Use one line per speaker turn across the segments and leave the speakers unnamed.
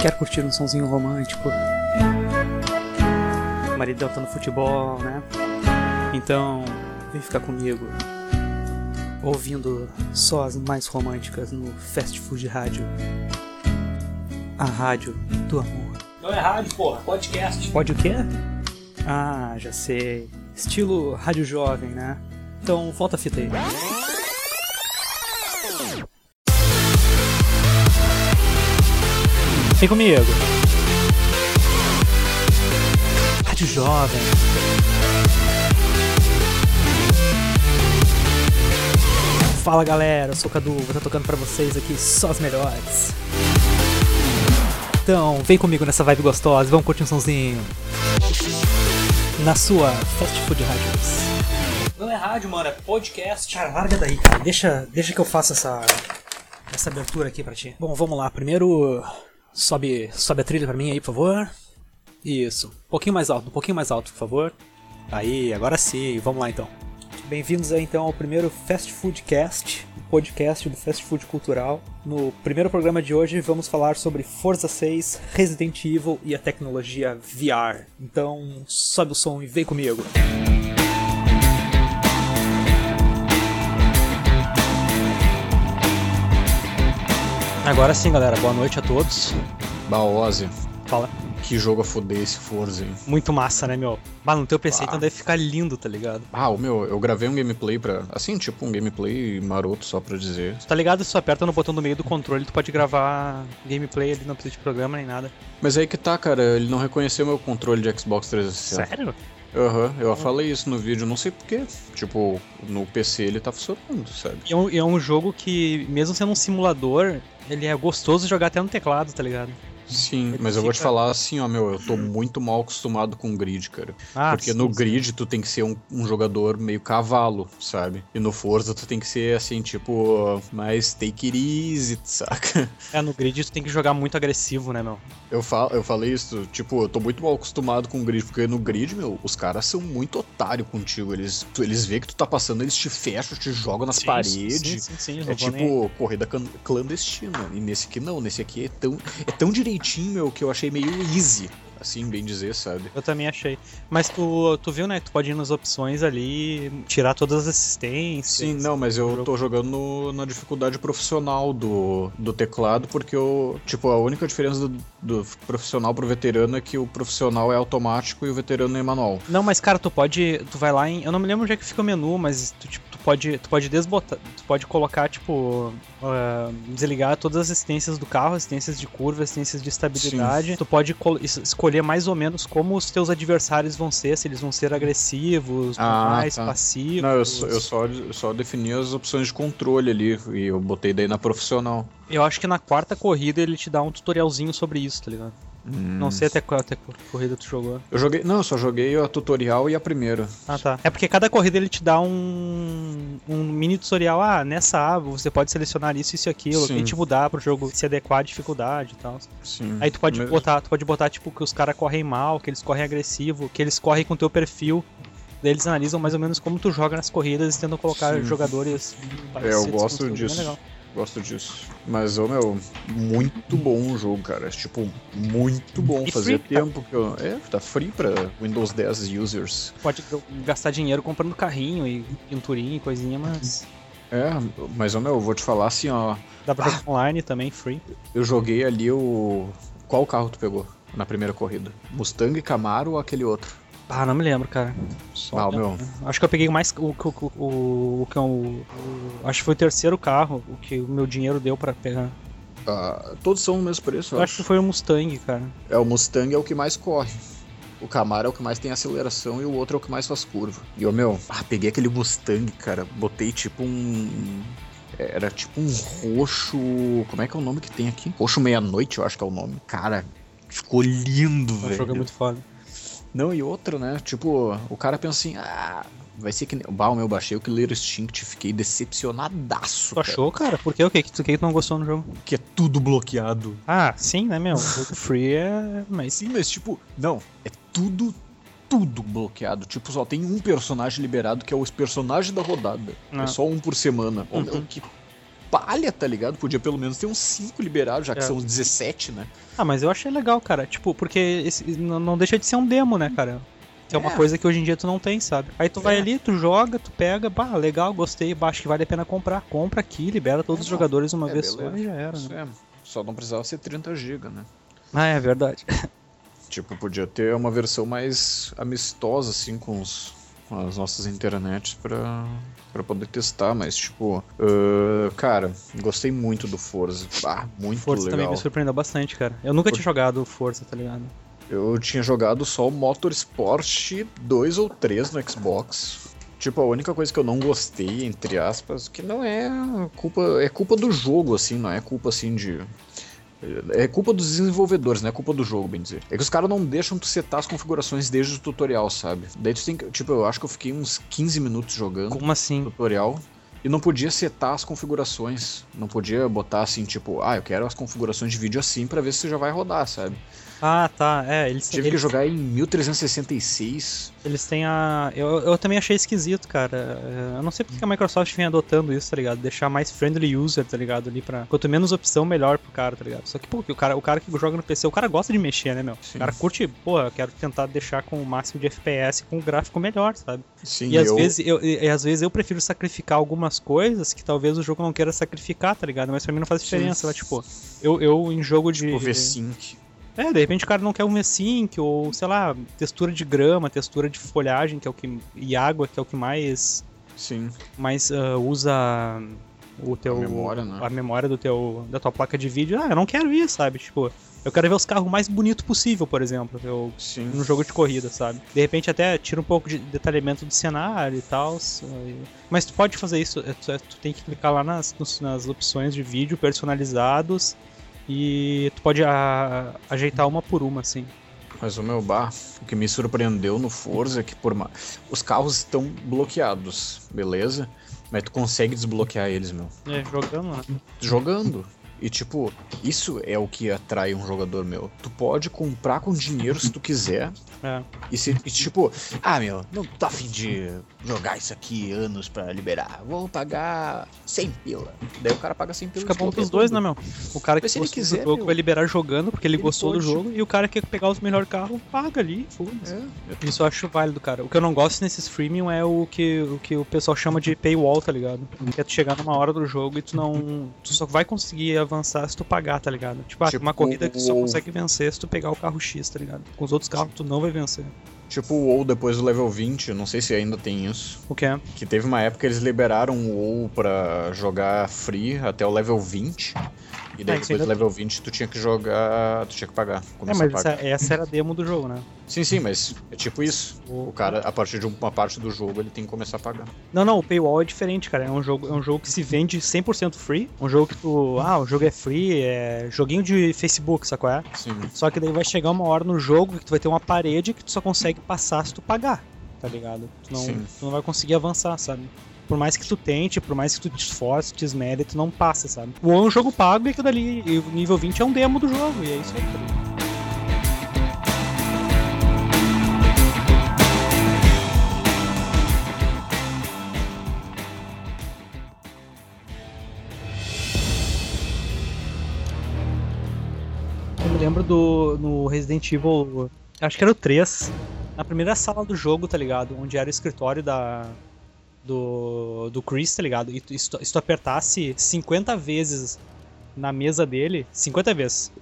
Quer curtir um sonzinho romântico? O maridão tá no futebol, né? Então, vem ficar comigo. Ouvindo só as mais românticas no Fast Food Rádio. A rádio do amor.
Não é rádio, porra, podcast.
Pode o quê? Ah, já sei. Estilo rádio jovem, né? Então, volta a fita aí. Vem comigo. Rádio Jovem. Fala galera, eu sou o Cadu, vou estar tocando pra vocês aqui só as melhores. Então, vem comigo nessa vibe gostosa, vamos curtir um sonzinho. Na sua Fast Food Rádios.
Não é rádio, mano, é podcast.
Cara, larga daí, cara. Deixa, deixa que eu faça essa, essa abertura aqui pra ti. Bom, vamos lá. Primeiro, sobe, sobe a trilha pra mim aí, por favor. Isso. Um pouquinho mais alto, um pouquinho mais alto, por favor. Aí, agora sim. Vamos lá então. Bem-vindos aí então ao primeiro Fast Food Cast, o podcast do Fast Food Cultural. No primeiro programa de hoje vamos falar sobre Forza 6, Resident Evil e a tecnologia VR. Então, sobe o som e vem comigo. Agora sim, galera. Boa noite a todos.
Baose,
Fala.
que jogo a foder esse Forza, hein?
Muito massa, né, meu? Bah, no teu PC
Ah.
então deve ficar lindo, tá ligado?
Ah, o meu, eu gravei um gameplay pra. Assim, tipo um gameplay maroto só pra dizer.
Tá ligado? Se tu aperta no botão do meio do controle, tu pode gravar gameplay ali, não precisa de programa nem nada.
Mas aí que tá, cara, ele não reconheceu meu controle de Xbox 360.
Sério?
Aham, eu falei isso no vídeo, não sei porquê. Tipo, no PC ele tá funcionando, sabe?
E é um, é um jogo que, mesmo sendo um simulador, ele é gostoso jogar até no teclado, tá ligado?
Sim,
Ele
mas eu vou te
fica-
falar assim, ó, meu, eu tô muito mal acostumado com grid, cara.
Ah,
Porque
sim,
no
sim.
grid tu tem que ser um, um jogador meio cavalo, sabe? E no Forza tu tem que ser assim, tipo, mais take it easy, saca?
É, no grid tu tem que jogar muito agressivo, né, meu?
Eu, falo, eu falei isso, tipo, eu tô muito mal acostumado com o grid, porque no grid, meu, os caras são muito otário contigo. Eles, tu- eles veem que tu tá passando, eles te fecham, te jogam nas paredes.
Sim, sim, sim,
É tipo corrida can- clandestina. E nesse aqui não, nesse aqui é tão, é tão direitinho, meu, que eu achei meio easy, assim, bem dizer, sabe?
Eu também achei. Mas tu, tu viu, né? Tu pode ir nas opções ali, tirar todas as assistências.
Sim, não, mas eu tô jogando no- na dificuldade profissional do, do teclado, porque eu, tipo, a única diferença do, do profissional pro veterano é que o profissional é automático e o veterano é manual.
Não, mas cara, tu pode. Tu vai lá em. Eu não me lembro onde é que fica o menu, mas tu, tipo, tu pode. Tu pode desbotar. Tu pode colocar, tipo. ah, desligar todas as assistências do carro, assistências de curva, assistências de estabilidade. Tu pode col- es- escolher mais ou menos como os teus adversários vão ser, se eles vão ser agressivos,
Ah,
mais
tá.
passivos.
Não, eu só, eu só, eu só defini as opções de controle ali e eu botei daí na profissional.
Eu acho que na quarta corrida ele te dá um tutorialzinho sobre isso, tá ligado?
Hum.
Não sei até qual até qual corrida tu jogou.
Eu joguei. Não, eu só joguei a tutorial e a primeira.
Ah, tá. É porque cada corrida ele te dá um, um mini tutorial. Ah, nessa aba você pode selecionar isso, isso e aquilo.
Sim.
E te mudar pro jogo se adequar à dificuldade e tal.
Sim.
Aí tu pode
Mas-
botar, tu pode botar, tipo, que os caras correm mal, que eles correm agressivo, que eles correm com teu perfil. Daí eles analisam mais ou menos como tu joga nas corridas e tentam colocar
Sim.
jogadores.
É, eu gosto
bem
disso. Gosto disso. Mas, ô meu, muito bom o jogo, cara. Tipo, muito bom.
E
Fazia
free, tá?
tempo que eu. É, tá free pra Windows 10 users.
Pode gastar dinheiro comprando carrinho e pinturinha e coisinha, mas.
É, mas, ô meu, eu vou te falar assim, ó.
Dá pra jogar online também, free.
Eu joguei ali o. Qual carro tu pegou na primeira corrida? Mustang, Camaro ou aquele outro?
Ah, não me lembro, cara. Só
Ah, meu.
Acho que eu peguei mais o que o, o, o, que é o- o- Acho que foi o terceiro carro o que o meu dinheiro deu pra pegar.
Ah, todos são o mesmo preço, eu
Eu acho que foi o Mustang, cara.
É, o Mustang é o que mais corre. O Camaro é o que mais tem aceleração e o outro é o que mais faz curva. E o meu, ah, peguei aquele Mustang, cara, botei tipo um. Era tipo um roxo. Como é que é o nome que tem aqui? Roxo meia-noite, eu acho que é o nome. Cara, ficou lindo,
O
velho.
jogo é muito foda.
Não, e outra, né? Tipo, o cara pensa assim, ah, vai ser que. Bah, meu baixei o Killer Instinct, fiquei decepcionadaço.
Tu achou, cara? Por quê? O que, que, tu, o que tu não gostou no jogo?
Que é tudo bloqueado.
Ah, sim, né, meu? Jogo free é. Mas.
Sim, mas tipo, não, é tudo, tudo bloqueado. Tipo, só tem um personagem liberado que é o personagem da rodada.
Ah.
É só um por semana.
Uhum.
meu, que palha, tá ligado? Podia pelo menos ter uns 5 liberados, já que
É.
são 17, né?
Ah, mas eu achei legal, cara. Tipo, porque esse, não, deixa de ser um demo, né, cara? Que é uma
É.
coisa que hoje em dia tu não tem, sabe? Aí tu vai
É.
ali, tu joga, tu pega, bah, legal, gostei, bah, acho que vale a pena comprar. Compra aqui, libera todos os
É,
jogadores uma
é,
vez
beleza.
só e já era,
Isso
né?
é. Só não precisava ser 30 GB, né?
Ah, é verdade.
Tipo, podia ter uma versão mais amistosa, assim, com, os, as nossas internets pra, pra poder testar, mas, tipo, ah, cara, gostei muito do Forza. Ah, muito
também
legal.
me surpreendeu bastante, cara. Eu nunca
Por-
tinha jogado Força, tá ligado?
Eu tinha jogado só o Motorsport 2 ou 3 no Xbox. Tipo, a única coisa que eu não gostei, entre aspas, que não é culpa. É culpa do jogo, assim, não é culpa assim de. É culpa dos desenvolvedores, não é culpa do jogo, bem dizer. É que os caras não deixam tu setar as configurações desde o tutorial, sabe? Daí tu tem que. Tipo, eu acho que eu fiquei uns 15 minutos jogando
Como assim?
tutorial e não podia setar as configurações. Não podia botar assim, tipo, ah, eu quero as configurações de vídeo assim pra ver se já vai rodar, sabe?
Ah, tá. É, eles,
Tive que
eles,
jogar em 1366.
eles têm a. Eu, eu também achei esquisito, cara. É, Eu não sei porque que a Microsoft vem adotando isso, tá ligado? Deixar mais friendly user, tá ligado? Ali pra. Quanto menos opção, melhor pro cara, tá ligado? Só que, pô, que o cara, o cara que joga no PC, o cara gosta de mexer, né, meu?
Sim.
O cara curte, pô, eu quero tentar deixar com o máximo de FPS com o gráfico melhor, sabe?
Sim,
E às,
eu,
vezes, eu, e, e às vezes eu prefiro sacrificar algumas coisas que talvez o jogo não queira sacrificar, tá ligado? Mas pra mim não faz diferença, lá, tipo, eu, eu em jogo de.
tipo V-Sync.
É, de repente o cara não quer um V-Sync, ou sei lá, textura de grama, textura de folhagem, que é o que. e água, que é o que mais.
Sim.
mais ah, usa o teu.
A memória, né?
a memória do teu, da tua placa de vídeo. Ah, eu não quero isso, sabe? Tipo, eu quero ver os carros mais bonitos possível, por exemplo. Eu,
Sim.
num jogo de corrida, sabe? De repente até tira um pouco de detalhamento do cenário e tal. Mas tu pode fazer isso, é, tu, é, tu tem que clicar lá nas, nas opções de vídeo personalizados e tu pode a- ajeitar uma por uma, assim.
Mas o meu bar, o que me surpreendeu no Forza é que por ma... os carros estão bloqueados, beleza? Mas tu consegue desbloquear eles, meu.
É, jogando, né?
Jogando. E tipo, isso é o que atrai um jogador meu. Tu pode comprar com dinheiro se tu quiser.
É.
E, se, e tipo, ah meu, não tô afim de jogar isso aqui anos pra liberar. Vou pagar 100 pila. Daí o cara paga 100 pila.
Fica bom pros dois, né, meu? O cara que
Mas se ele
gostou
quiser,
do jogo
meu,
vai liberar jogando porque ele,
ele
gostou do
pode.
jogo e o cara que quer pegar os melhores carros paga ali, foda-se.
É,
Isso eu acho válido, cara. O que eu não gosto nesses freemium é o que o, que o pessoal chama de paywall, tá ligado? Que é tu chegar numa hora do jogo e tu não. Tu só vai conseguir avançar se tu pagar, tá ligado? Tipo, ah,
Tipo,
uma corrida que tu só consegue vencer se tu pegar o carro X, tá ligado? Com os outros carros tu não vai vencer.
Tipo o WoW depois do level 20, eu não sei se ainda tem isso.
O que é?
Que teve uma época que eles liberaram o WoW pra jogar free até o level 20. E daí
Ah, isso
depois do level 20 tu tinha que jogar. Tu tinha que pagar.
É, mas essa, essa era a demo do jogo, né?
Sim, sim, mas é tipo isso. O cara, a partir de uma parte do jogo, ele tem que começar a pagar.
Não, não, o paywall é diferente, cara. É um jogo, é um jogo que se vende 100% free. Um jogo que tu. Ah, o jogo é free, é joguinho de Facebook, sacou? É?
Sim.
Só que daí vai chegar uma hora no jogo que tu vai ter uma parede que tu só consegue passar se tu pagar, tá ligado? Tu não,
Sim.
tu não vai conseguir avançar, sabe? Por mais que tu tente, por mais que tu te esforce, te esmere, tu não passa, sabe? O é um jogo pago e aquilo dali, e o nível 20 é um demo do jogo, e é isso aí, tá? Eu me lembro do no Resident Evil, acho que era o 3, na primeira sala do jogo, tá ligado? Onde era o escritório da do, do Chris, tá ligado? E se tu, se tu apertasse 50 vezes na mesa dele, 50 vezes,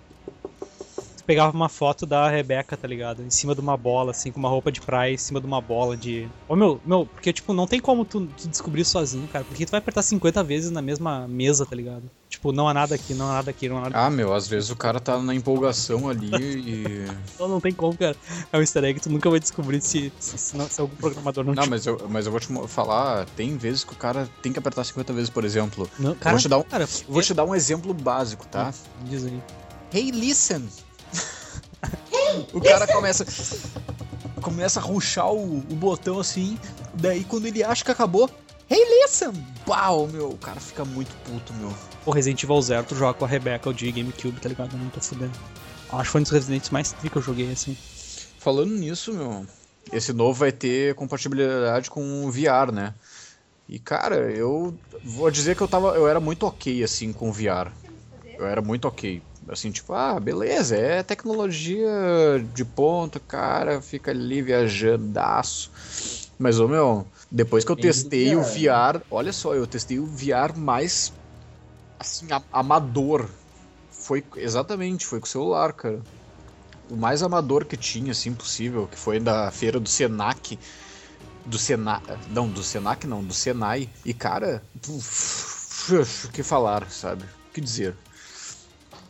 tu pegava uma foto da Rebecca, tá ligado? Em cima de uma bola, assim, com uma roupa de praia, em cima de uma bola de. Ô meu, meu, porque tipo, não tem como tu, tu descobrir sozinho, cara. Porque tu vai apertar 50 vezes na mesma mesa, tá ligado? Tipo, não há nada aqui, não há nada aqui, não há nada
Ah, meu, às vezes o cara tá na empolgação ali e.
Não, não tem como, cara. É um easter egg, tu nunca vai descobrir se, se, se não- se algum programador não,
Não,
te-
mas eu, mas eu vou te falar, tem vezes que o cara tem que apertar 50 vezes, por exemplo.
Não,
Eu vou te dar um,
cara,
vou te dar um exemplo básico, tá?
Diz aí.
Hey, listen! o cara começa. Começa a ruxar o, o botão assim, daí quando ele acha que acabou. Hey, listen! Uau, meu, o cara fica muito puto, meu.
O Resident Evil Zero, tu joga com a Rebecca, o de GameCube, tá ligado? Eu não tô fudendo. Acho que foi um dos Residentes mais tri que eu joguei, assim.
Falando nisso, meu, esse novo vai ter compatibilidade com o VR, né? E cara, eu vou dizer que eu tava. Eu era muito ok assim com o VR. Eu era muito ok. Assim, tipo, ah, beleza, é tecnologia de ponta, cara, fica ali viajandaço. Mas, ô meu, depois que eu testei o
VR.
VR, olha só, eu testei o VR mais assim, amador. Foi exatamente, foi com o celular, cara. O mais amador que tinha, assim, possível, que foi da feira do Senac. Do Senai. Não, do Senac não, do Senai. E, cara, o que falar, sabe? O que dizer?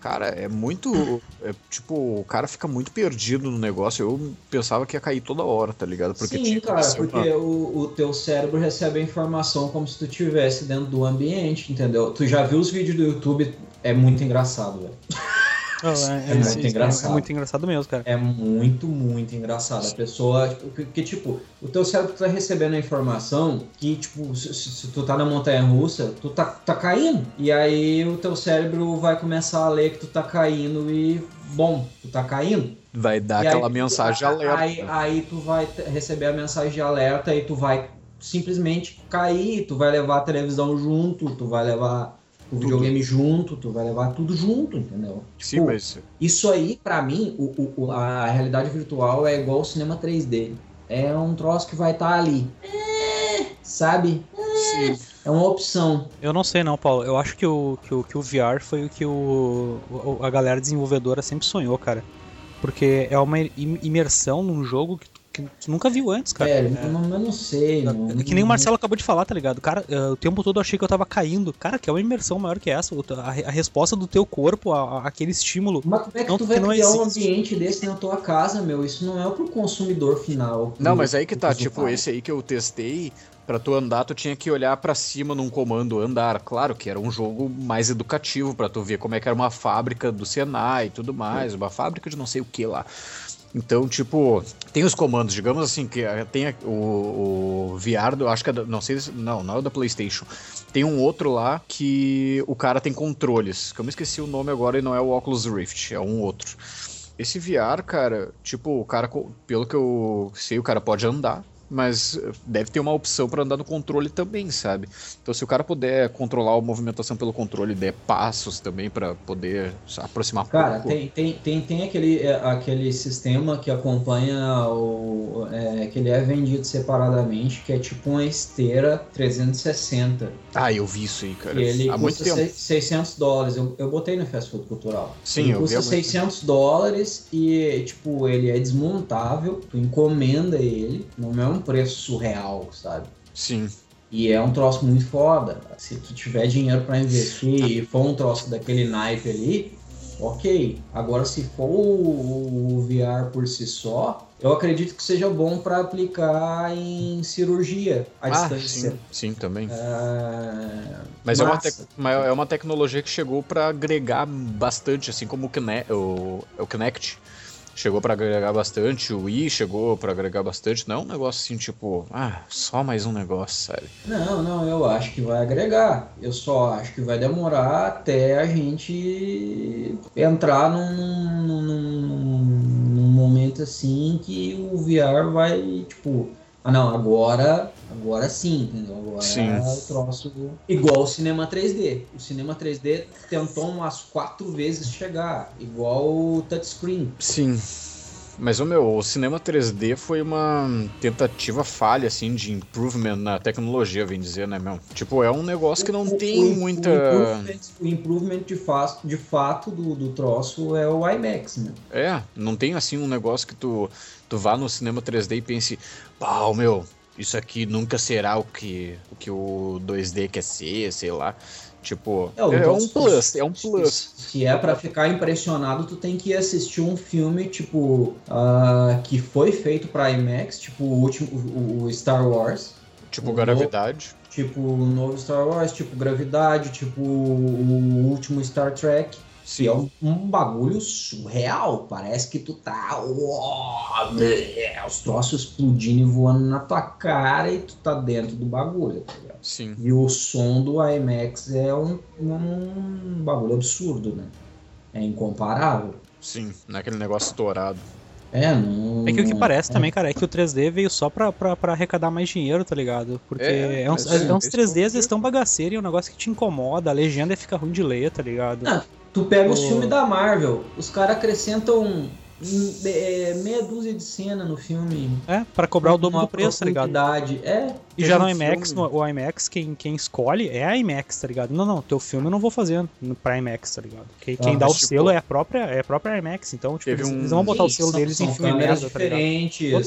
Cara, é muito. é, tipo, o cara fica muito perdido no negócio. Eu pensava que ia cair toda hora, tá ligado? Porque
Sim, cara,
uma-
porque o, o teu cérebro recebe a informação como se tu estivesse dentro do ambiente, entendeu? Tu já viu os vídeos do YouTube? É muito engraçado, velho.
É,
É muito engraçado.
É muito engraçado mesmo, cara.
É muito, muito engraçado. A pessoa, tipo, que, que, tipo, o teu cérebro tá recebendo a informação que, tipo, se, se- tu tá na montanha russa, tu tá, tá caindo. E aí o teu cérebro vai começar a ler que tu tá caindo e, bom, tu tá caindo.
Vai dar
E aí
aquela
tu-
mensagem
a-
alerta.
Aí, aí tu vai receber a mensagem de alerta e tu vai simplesmente cair, tu vai levar a televisão junto, tu vai levar o videogame junto, tu vai levar tudo junto, entendeu?
Sim,
Tipo,
mas.
Isso aí, pra mim, o, o- a realidade virtual é igual o cinema 3D. É um troço que vai estar ali. É, sabe?
Sim.
É uma opção.
Eu não sei não, Paulo. Eu acho que o, que o, que o VR foi o que o, o- a galera desenvolvedora sempre sonhou, cara. Porque é uma im- imersão num jogo que que tu nunca viu antes, cara.
Velho,
É.
eu, não, eu não sei. não-
É que nem o Marcelo acabou de falar, tá ligado? Cara, eh, o tempo todo eu achei que eu tava caindo. Cara, que é uma imersão maior que essa. A, a resposta do teu corpo, a, a- aquele estímulo.
Mas como é que
Não,
tu vai criar um
existe.
ambiente desse na tua casa, meu? Isso não é pro consumidor final. pro-
Não, mas aí que tá, tipo, esse aí que eu testei, pra tu andar, tu tinha que olhar pra cima num comando andar. Claro que era um jogo mais educativo pra tu ver como é que era uma fábrica do Senai e tudo mais, uma fábrica de não sei o que lá. Então, tipo, tem os comandos, digamos assim, que eh, tem o, o VR, do- acho que é da, não sei, se- não, não é o da PlayStation. Tem um outro lá que o cara tem controles, que eu me esqueci o nome agora e não é o Oculus Rift, é um outro. Esse VR, cara, tipo, o cara, pelo que eu sei, o cara pode andar, mas eh, deve ter uma opção pra andar no controle também, sabe? Então, se o cara puder controlar a movimentação pelo controle, der passos também pra poder se aproximar
Cara,
pouco.
tem, tem, tem, tem aquele, é, aquele sistema que acompanha o. É, que ele é vendido separadamente, que é tipo uma esteira 360.
Ah, eu vi isso aí, cara.
Ele
Há muito
custa
tempo.
se- 600 dólares. Eu, eu botei no Fast Food Cultural.
Sim,
ele
eu vi
custa
há muito
600 dólares e, tipo, ele é desmontável. Tu encomenda ele. Não é um preço surreal, sabe?
Sim.
E é um troço muito foda. Se tu tiver dinheiro pra investir e for um troço daquele naipe ali, ok. Agora, se for o, o VR por si só, eu acredito que seja bom pra aplicar em cirurgia à
Ah,
distância.
sim, sim, também.
É,
Mas é uma, é uma tecnologia que chegou pra agregar bastante, assim como o, Kine o, o Kinect chegou pra agregar bastante, o Wii chegou pra agregar bastante. Não é um negócio assim, tipo, ah, só mais um negócio, sabe?
Não, não, eu acho que vai agregar. Eu só acho que vai demorar até a gente entrar num, num, num- num momento assim que o VR vai, tipo, ah não, agora, agora sim, entendeu? Agora
Sim.
é o troço igual o cinema 3D. O cinema 3D tentou umas quatro vezes chegar, igual o touchscreen.
Sim. Mas, o meu, o cinema 3D foi uma tentativa falha, assim, de improvement na tecnologia, vem dizer, né, meu? Tipo, é um negócio que não
O-
tem
o-
muita...
O improvement, o improvement de, de fato do, do troço é o IMAX, né?
É, não tem assim um negócio que tu, tu vá no cinema 3D e pense, pau, meu, isso aqui nunca será o que, o que o 2D quer ser, sei lá. Tipo,
É,
é, um plus, é um plus.
Se é pra ficar impressionado, tu tem que assistir um filme, tipo, ah, que foi feito pra IMAX, tipo o último, o, o Star Wars,
Tipo,
o
gravidade.
tipo o novo Star Wars, tipo Gravidade, tipo o último Star Trek.
Sim.
É um, um bagulho surreal. Parece que tu tá. os troços explodindo e voando na tua cara e tu tá dentro do bagulho, tá ligado?
Sim.
E o som do IMAX é um, um bagulho absurdo, né? É incomparável.
Sim, não é aquele negócio estourado.
É, não.
É que o que parece
é.
também, cara, é que o 3D veio só pra, pra, pra arrecadar mais dinheiro, tá ligado? Porque
É,
é, uns, é,
é,
uns
esse
3Ds,
é o
eles estão bagaceiros e é um negócio que te incomoda, a legenda fica ruim de ler, tá ligado?
Ah, Tu pega os
O-
filmes da Marvel, os caras acrescentam é, meia dúzia de cena no filme.
É, pra cobrar o dobro do preço, tá ligado?
É,
E já no IMAX, no, o IMAX, quem, quem escolhe é a IMAX, tá ligado? Não, não, teu filme eu não vou fazer pra IMAX, tá ligado? Quem, quem
Ah,
dá o
tipo,
selo é a própria, é a própria IMAX, então, tipo, eles,
um-
eles vão botar o selo
são-
deles em filme merda, tá ligado?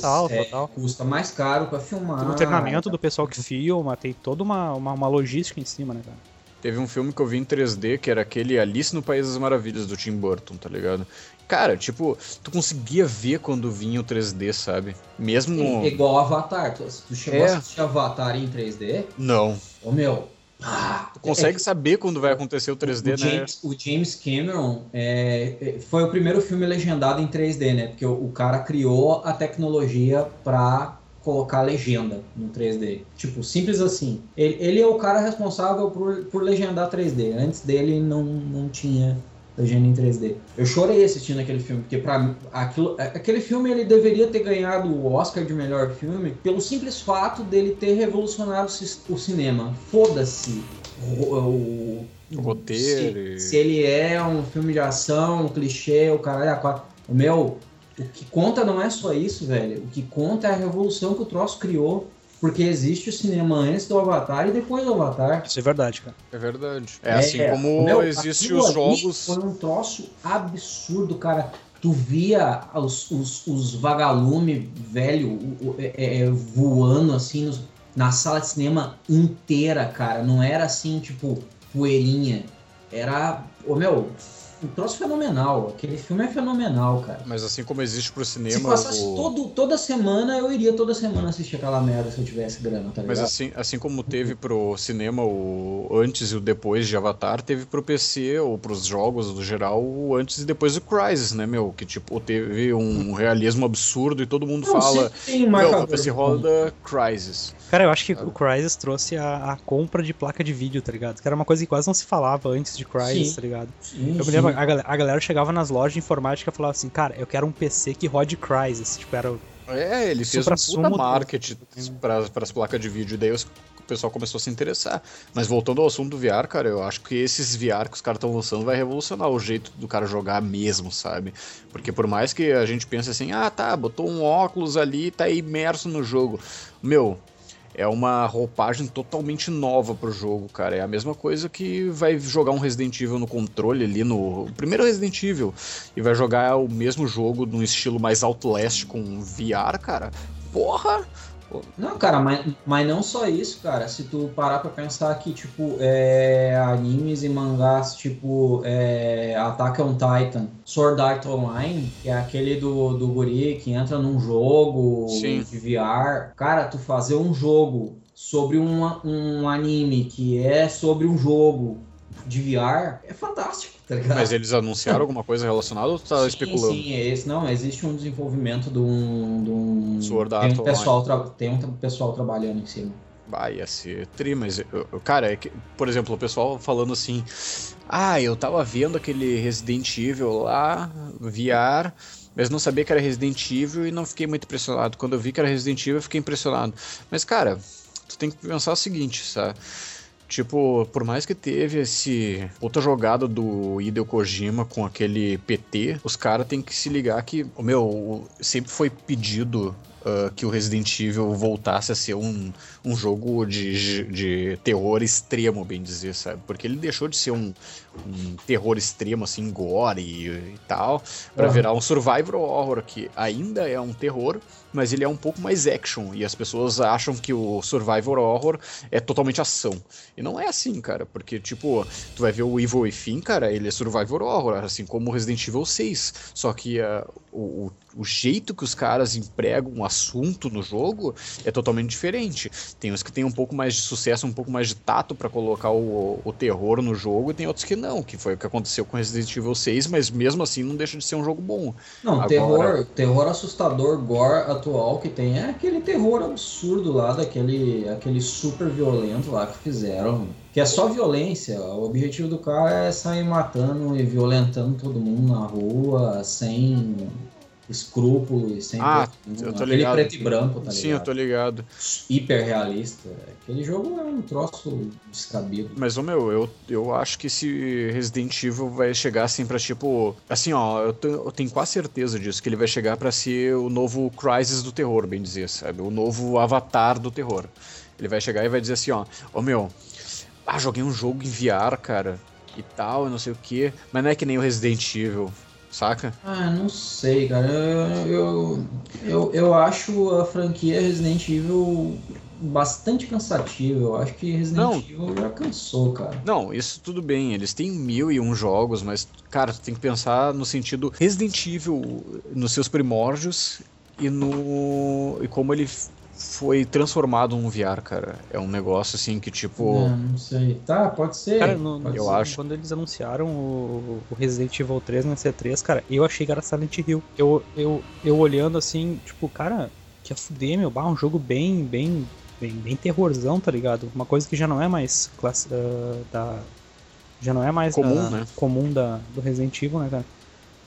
Total,
é,
total.
Custa mais caro pra filmar.
Tem o treinamento do pessoal que filma, tem toda uma, uma, uma logística em cima, né, cara?
Teve um filme que eu vi em 3D, que era aquele Alice no País das Maravilhas, do Tim Burton, tá ligado? Cara, tipo, tu conseguia ver quando vinha o 3D, sabe? Mesmo.
É igual Avatar. Tu, tu chegou
É.
a assistir Avatar em 3D?
Não.
Ô meu. ah,
Tu consegue
é-
saber quando vai acontecer o 3D,
o,
né?
James, o James Cameron é, é, foi o primeiro filme legendado em 3D, né? Porque o, o cara criou a tecnologia pra colocar legenda no 3D. Tipo, simples assim. Ele, ele é o cara responsável por, por legendar 3D. Antes dele não, não tinha legenda em 3D. Eu chorei assistindo aquele filme, porque para aquilo, aquele filme ele deveria ter ganhado o Oscar de melhor filme pelo simples fato dele ter revolucionado o cinema. Foda-se o, o-
roteiro
se, se ele é um filme de ação, um clichê, o caralho, a quatro. Meu, o que conta não é só isso, velho. O que conta é a revolução que o troço criou. Porque existe o cinema antes do Avatar e depois do Avatar.
Isso é verdade, cara.
É verdade. É, assim como
meu,
existe os
ali
jogos.
Foi um troço absurdo, cara. Tu via os, os, os vagalume velho o- é, é, voando assim nos- na sala de cinema inteira, cara. Não era assim, tipo, poeirinha. Era. Ô meu, um troço fenomenal. Aquele filme é fenomenal, cara.
Mas assim como existe pro
Se
cinema.
passasse
o-
todo, toda semana, eu iria toda semana assistir aquela merda se eu tivesse grana, tá ligado?
Mas assim, assim como teve pro cinema o antes e o depois de Avatar, teve pro PC ou pros jogos no geral o antes e depois do Crysis, né, meu? Que tipo, teve um realismo absurdo e todo mundo
Não,
fala.
sempre tem
Meu, esse
de
roda Crysis.
Cara, eu acho que o Crysis trouxe a, a compra de placa de vídeo, tá ligado? Que era uma coisa que quase não se falava antes de Crysis,
Sim.
tá ligado?
Sim,
Eu me
sim.
A, gal- a galera chegava nas lojas de informática e falava assim, cara, eu quero um PC que rode Crysis. Tipo, era.
É, ele fez um puta marketing para as placas de vídeo, e daí os- o pessoal começou a se interessar. Mas voltando ao assunto do VR, cara, eu acho que esses VR que os caras estão lançando vai revolucionar o jeito do cara jogar mesmo, sabe? Porque por mais que a gente pense assim, ah tá, botou um óculos ali e tá imerso no jogo. Meu, é uma roupagem totalmente nova pro jogo, cara. É a mesma coisa que vai jogar um Resident Evil no controle ali no o primeiro Resident Evil e vai jogar o mesmo jogo num estilo mais Outlast com VR, cara. Porra!
Não, cara, mas, mas não só isso, cara. Se tu parar pra pensar que, tipo, é, animes e mangás, tipo, é, Attack on Titan, Sword Art Online, que é aquele do, do guri que entra num jogo
Sim.
de VR. Cara, tu fazer um jogo sobre um, um anime que é sobre um jogo de VR é fantástico, tá?
Mas eles anunciaram alguma coisa relacionada ou tá
sim,
especulando?
Sim, é esse, não, existe um desenvolvimento de um. De um
Sword
tem, um pessoal tra- tem um pessoal trabalhando em cima.
Vai, ia ser tri, mas, eu- eu- cara, é que, por exemplo, o pessoal falando assim, ah, eu tava vendo aquele Resident Evil lá, VR, mas não sabia que era Resident Evil e não fiquei muito impressionado. Quando eu vi que era Resident Evil, eu fiquei impressionado. Mas, cara, tu tem que pensar o seguinte, sabe? Tipo, por mais que teve esse outra jogada do Hideo Kojima com aquele PT, os caras têm que se ligar que, o meu, sempre foi pedido ah, que o Resident Evil voltasse a ser um, um jogo de, de terror extremo, bem dizer, sabe? Porque ele deixou de ser um, um terror extremo, assim, gore e, e tal, pra
Aham.
virar um survival horror, que ainda é um terror, mas ele é um pouco mais action, e as pessoas acham que o survival horror é totalmente ação. E não é assim, cara, porque, tipo, tu vai ver o Evil Within, cara, ele é survival horror, assim como o Resident Evil 6, só que ah, o, o, jeito que os caras empregam o assunto no jogo é totalmente diferente. Tem uns que tem um pouco mais de sucesso, um pouco mais de tato pra colocar o, o terror no jogo, e tem outros que não, que foi o que aconteceu com Resident Evil 6, mas mesmo assim não deixa de ser um jogo bom.
Não,
Agora-
terror, terror assustador, gore atual que tem é aquele terror absurdo lá, daquele aquele super violento lá que fizeram. Que é só violência. O objetivo do cara é sair matando e violentando todo mundo na rua sem. Escrúpulo e sem
Ah,
preto-
eu tô
aquele
ligado.
preto e branco, tá ligado?
Sim, eu tô ligado.
Hiper realista. Aquele jogo é um troço descabido.
Mas, ô meu, eu, eu acho que esse Resident Evil vai chegar assim pra tipo. Assim, ó, eu, eu tenho quase certeza disso, que ele vai chegar pra ser o novo Crisis do terror, bem dizer, sabe? O novo avatar do terror. Ele vai chegar e vai dizer assim, ó, ô meu, ah, joguei um jogo em VR, cara, e tal, e não sei o que, mas não é que nem o Resident Evil, saca?
Ah, não sei, cara. Eu, eu, eu, acho a franquia Resident Evil bastante cansativa. Eu acho que Resident
Não.
Evil já cansou, cara.
Não, isso tudo bem, eles têm mil e um jogos, mas, cara, tu tem que pensar no sentido Resident Evil nos seus primórdios e no. e como ele foi transformado num VR, cara. É um negócio assim que, tipo.
É, não sei. Tá, pode ser.
Cara, no-
pode
eu
ser.
acho.
Quando eles anunciaram o, o Resident Evil 3 na C3, cara, eu achei que era Silent Hill. Eu, eu, eu olhando assim, tipo, cara, que a fuder, meu, bah, um jogo bem, bem, bem, bem terrorzão, tá ligado? Uma coisa que já não é mais classe, ah, da. Já não é mais
Comum,
da-
né?
comum da, do Resident Evil, né, cara?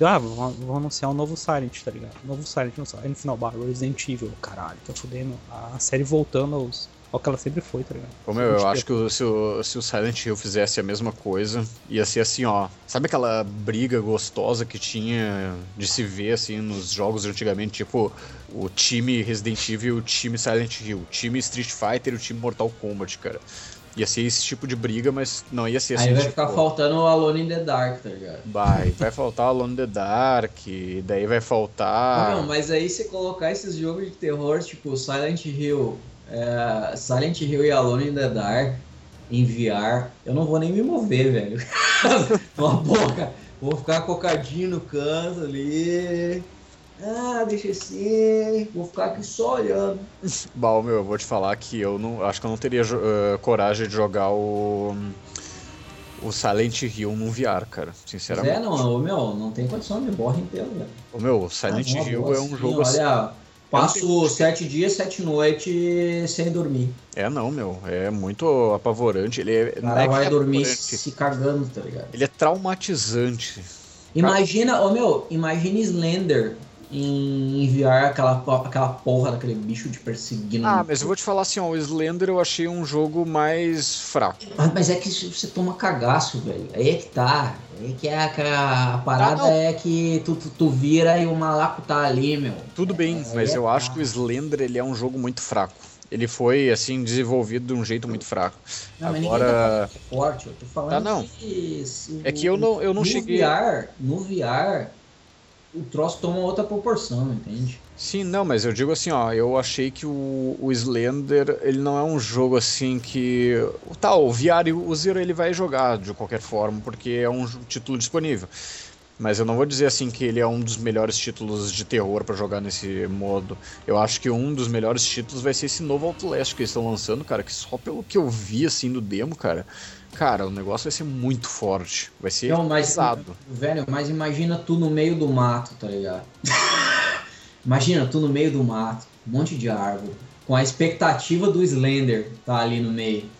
Ah, vão, vão anunciar um novo Silent, tá ligado? Um novo Silent, não no final, bah, Resident Evil, caralho, fuder, meu. A série voltando aos, ao que ela sempre foi, tá ligado?
Ô, meu, eu acho que o- se, o, se o Silent Hill fizesse a mesma coisa, ia ser assim, ó. Sabe aquela briga gostosa que tinha de se ver, assim, nos jogos antigamente? Tipo, o time Resident Evil e o time Silent Hill. O time Street Fighter e o time Mortal Kombat, cara. Ia ser esse tipo de briga, mas não ia ser assim,
Aí vai
tipo...
ficar faltando o Alone in the Dark, tá ligado?
Vai, vai faltar Alone in the Dark, daí vai faltar...
não, mas aí você colocar esses jogos de terror, tipo Silent Hill, é, Silent Hill e Alone in the Dark, em VR, eu não vou nem me mover, velho. Uma boca. Vou ficar cocadinho no canto ali. Ah, deixa assim. Vou ficar aqui só olhando.
Bal, meu, eu vou te falar que eu não acho que eu não teria eh, coragem de jogar o o Silent Hill num VR, cara,
Mas
sinceramente.
é, não, meu, não tem condição, me borra inteiro, velho.
O meu Silent
Ah,
Hill é um jogo assim.
Olha, passo sete dias, sete noites sem dormir.
É não, meu, é muito apavorante, ele é,
O cara
é
vai
é
dormir se cagando, tá ligado?
ele é traumatizante.
Imagina, ô meu, imagina Slender em enviar aquela, aquela porra daquele bicho te perseguindo.
Ah, mas eu vou te falar assim, ó, o Slender eu achei um jogo mais fraco.
Ah, mas é que você toma cagaço, velho. Aí é que tá. Aí que é que a parada
Ah,
é que tu, tu, tu vira e o malaco tá ali, meu.
Tudo bem, mas
é
eu acho
tá.
que o Slender ele é um jogo muito fraco. Ele foi assim desenvolvido de um jeito muito fraco.
Não, mas
Agora-
ninguém tá é forte, eu tô falando
Tá, não.
que se
É que eu não, eu não
no
cheguei.
VR, no VR, o troço toma outra proporção, entende?
Sim, não, mas eu digo assim, ó, eu achei que o, o Slender, ele não é um jogo assim que... Tá, o VR user ele vai jogar de qualquer forma, porque é um título disponível. Mas eu não vou dizer assim que ele é um dos melhores títulos de terror pra jogar nesse modo. Eu acho que um dos melhores títulos vai ser esse novo Outlast que eles estão lançando, cara, que só pelo que eu vi assim do demo, cara, cara, o negócio vai ser muito forte. Vai ser
Não, mas,
pesado.
velho, mas imagina tu no meio do mato, tá ligado? imagina tu no meio do mato, um monte de árvore, com a expectativa do Slender tá ali no meio,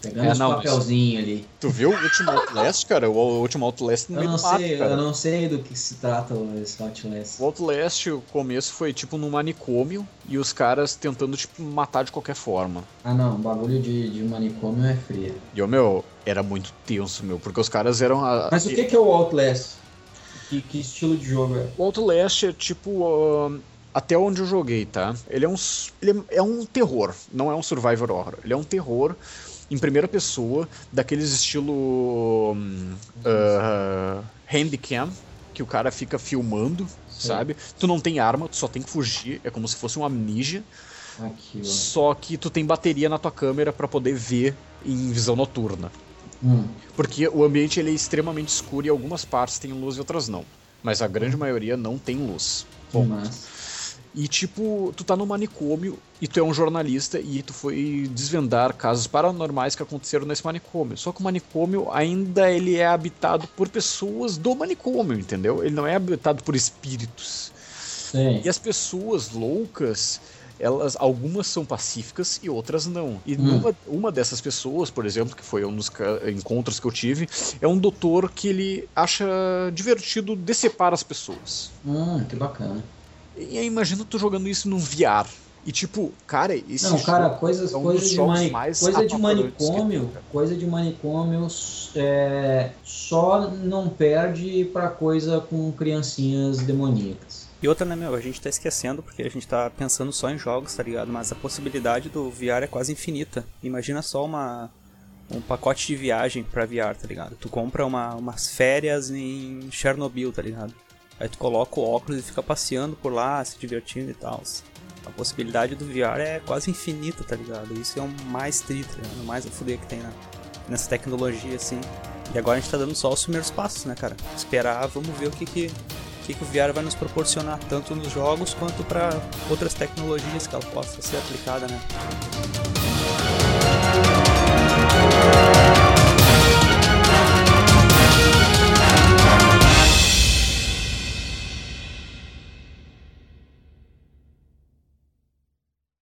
pegando
É,
os
não,
papelzinhos ali.
Tu viu o último Outlast, cara? O último Outlast no
Eu
meio
não
do mato,
sei,
cara.
eu não sei do que se trata esse Outlast.
O Outlast, o começo foi tipo num manicômio e os caras tentando, tipo, matar de qualquer forma.
Ah não, bagulho de, de manicômio é frio.
E, ô, meu, era muito tenso, meu, porque os caras eram. a-
Mas o que, que é o Outlast? Que, que estilo de jogo é?
O Outlast é tipo. ahn, até onde eu joguei, tá? Ele é um. Ele é, é um terror, não é um survivor horror. Ele é um terror em primeira pessoa, daqueles estilo. hum, ah, handicam, que o cara fica filmando, sabe? Tu não tem arma, tu só tem que fugir, é como se fosse um.
Aqui, ó.
Só que tu tem bateria na tua câmera pra poder ver em visão noturna.
Hum.
Porque o ambiente ele é extremamente escuro e algumas partes têm luz e outras não. Mas a grande maioria não tem luz.
Massa.
E tipo, tu tá no manicômio e tu é um jornalista e tu foi desvendar casos paranormais que aconteceram nesse manicômio. Só que o manicômio ainda ele é habitado por pessoas do manicômio, entendeu? Ele não é habitado por espíritos.
Sim.
E as pessoas loucas, elas, algumas são pacíficas e outras não. E
Hum.
numa, uma dessas pessoas, por exemplo, que foi um dos encontros que eu tive, é um doutor que ele acha divertido decepar as pessoas.
Hum, que bacana.
E aí imagina tu jogando isso num VR. E tipo, cara, esse
Não, cara, coisas,
é um
coisas
dos
de, mani
mais
coisa de manicômio,
tem, cara.
coisa de manicômio é, só não perde pra coisa com criancinhas demoníacas.
E outra, né, meu, a gente tá esquecendo porque a gente tá pensando só em jogos, tá ligado? Mas a possibilidade do VR é quase infinita. Imagina só uma um pacote de viagem pra VR, tá ligado? Tu compra uma, umas férias em Chernobyl, tá ligado? Aí tu coloca o óculos e fica passeando por lá, se divertindo e tal. A possibilidade do VR é quase infinita, tá ligado? Isso é o mais tri, tá? O mais a fuder que tem nessa tecnologia, assim. E agora a gente tá dando só os primeiros passos, né, cara? Esperar, vamos ver o que que, o que, que o VR vai nos proporcionar, tanto nos jogos quanto para outras tecnologias que ela possa ser aplicada, né?